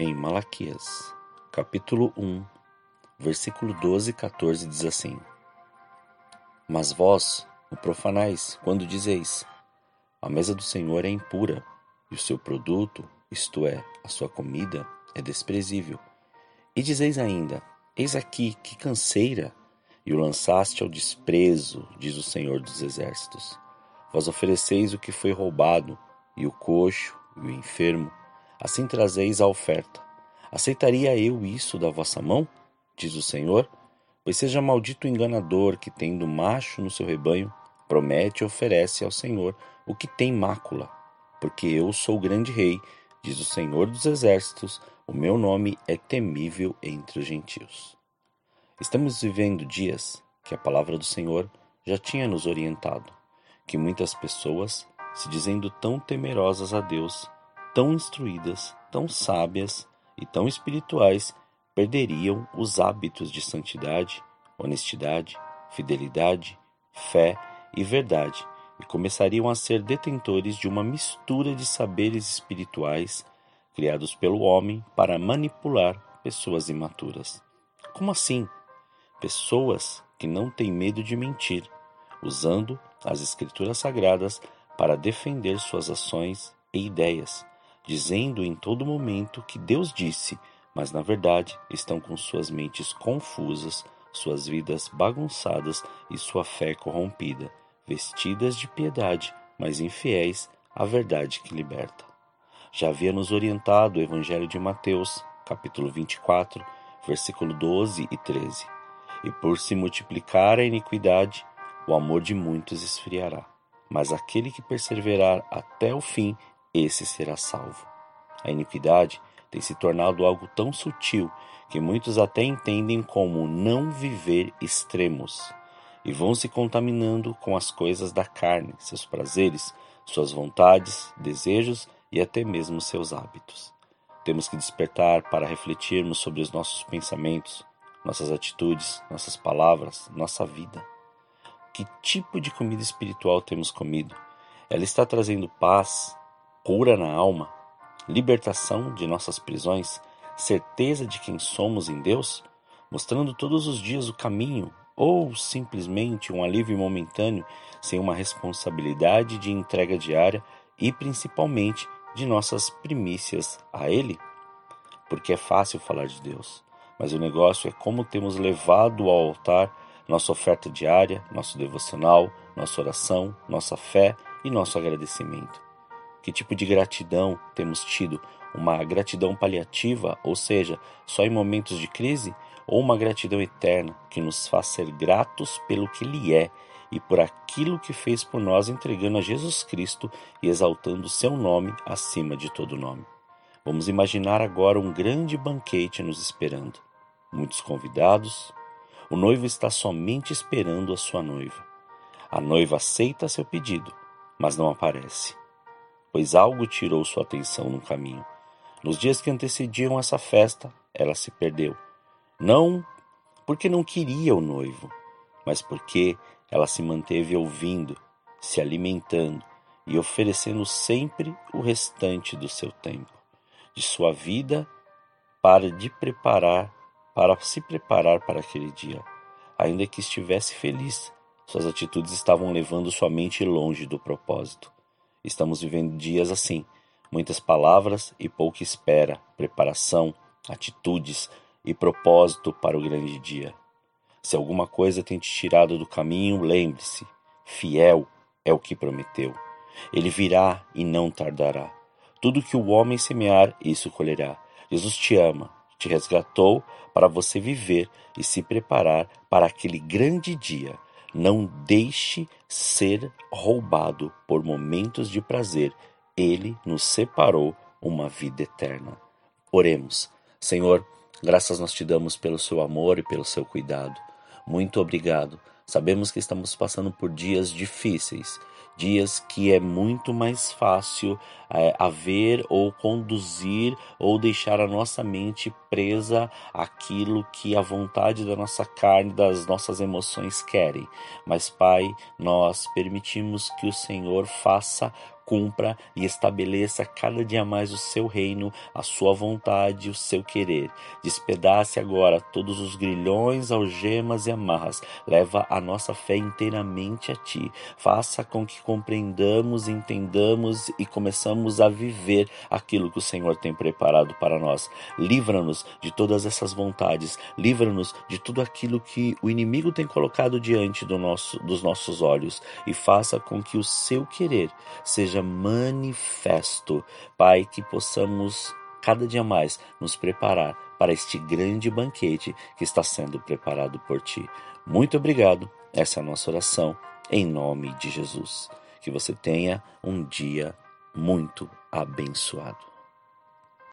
Em Malaquias, capítulo 1, versículo 12 e 14 diz assim: Mas vós o profanais quando dizeis: A mesa do Senhor é impura, e o seu produto, isto é, a sua comida, é desprezível. E dizeis ainda: Eis aqui que canseira, e o lançaste ao desprezo, diz o Senhor dos Exércitos. Vós ofereceis o que foi roubado, e o coxo, e o enfermo, assim trazeis a oferta. Aceitaria eu isso da vossa mão? Diz o Senhor. Pois seja maldito o enganador que, tendo macho no seu rebanho, promete e oferece ao Senhor o que tem mácula. Porque eu sou o grande rei, diz o Senhor dos exércitos, o meu nome é temível entre os gentios. Estamos vivendo dias que a palavra do Senhor já tinha nos orientado, que muitas pessoas, se dizendo tão temerosas a Deus, tão instruídas, tão sábias e tão espirituais, perderiam os hábitos de santidade, honestidade, fidelidade, fé e verdade e começariam a ser detentores de uma mistura de saberes espirituais criados pelo homem para manipular pessoas imaturas. Como assim? Pessoas que não têm medo de mentir, usando as escrituras sagradas para defender suas ações e ideias, dizendo em todo momento que Deus disse, mas na verdade estão com suas mentes confusas, suas vidas bagunçadas e sua fé corrompida, vestidas de piedade, mas infiéis à verdade que liberta já havia nos orientado o Evangelho de Mateus, capítulo 24, versículo 12 e 13. E por se multiplicar a iniquidade, o amor de muitos esfriará. Mas aquele que perseverar até o fim, esse será salvo. A iniquidade tem se tornado algo tão sutil que muitos até entendem como não viver extremos e vão se contaminando com as coisas da carne, seus prazeres, suas vontades, desejos e até mesmo seus hábitos. Temos que despertar para refletirmos sobre os nossos pensamentos, nossas atitudes, nossas palavras, nossa vida. Que tipo de comida espiritual temos comido? Ela está trazendo paz, cura na alma, libertação de nossas prisões, certeza de quem somos em Deus, mostrando todos os dias o caminho ou simplesmente um alívio momentâneo sem uma responsabilidade de entrega diária e principalmente de nossas primícias a Ele? Porque é fácil falar de Deus, mas o negócio é como temos levado ao altar nossa oferta diária, nosso devocional, nossa oração, nossa fé e nosso agradecimento. Que tipo de gratidão temos tido? Uma gratidão paliativa, ou seja, só em momentos de crise? Ou uma gratidão eterna que nos faz ser gratos pelo que Ele é e por aquilo que fez por nós, entregando a Jesus Cristo e exaltando seu nome acima de todo nome. Vamos imaginar agora um grande banquete nos esperando. Muitos convidados. O noivo está somente esperando a sua noiva. A noiva aceita seu pedido, mas não aparece, pois algo tirou sua atenção no caminho. Nos dias que antecediam essa festa, ela se perdeu. Não porque não queria o noivo, mas porque ela se manteve ouvindo, se alimentando e oferecendo sempre o restante do seu tempo, de sua vida, para de preparar, para se preparar para aquele dia. Ainda que estivesse feliz, suas atitudes estavam levando sua mente longe do propósito. Estamos vivendo dias assim, muitas palavras e pouca espera, preparação, atitudes e propósito para o grande dia. Se alguma coisa tem te tirado do caminho, lembre-se: fiel é o que prometeu. Ele virá e não tardará. Tudo que o homem semear, isso colherá. Jesus te ama, te resgatou para você viver e se preparar para aquele grande dia. Não deixe ser roubado por momentos de prazer. Ele nos separou uma vida eterna. Oremos. Senhor, graças nós te damos pelo seu amor e pelo seu cuidado. Muito obrigado. Sabemos que estamos passando por dias difíceis, dias que é muito mais fácil é, haver ou conduzir ou deixar a nossa mente presa àquilo que a vontade da nossa carne, das nossas emoções querem. Mas, Pai, nós permitimos que o Senhor faça cumpra e estabeleça cada dia mais o seu reino, a sua vontade, o seu querer. Despedace agora todos os grilhões, algemas e amarras. Leva a nossa fé inteiramente a ti. Faça com que compreendamos, entendamos e começamos a viver aquilo que o Senhor tem preparado para nós. Livra-nos de todas essas vontades. Livra-nos de tudo aquilo que o inimigo tem colocado diante do nosso, dos nossos olhos e faça com que o seu querer seja seja manifesto. Pai, que possamos cada dia mais nos preparar para este grande banquete que está sendo preparado por ti. Muito obrigado. Essa é a nossa oração em nome de Jesus. Que você tenha um dia muito abençoado.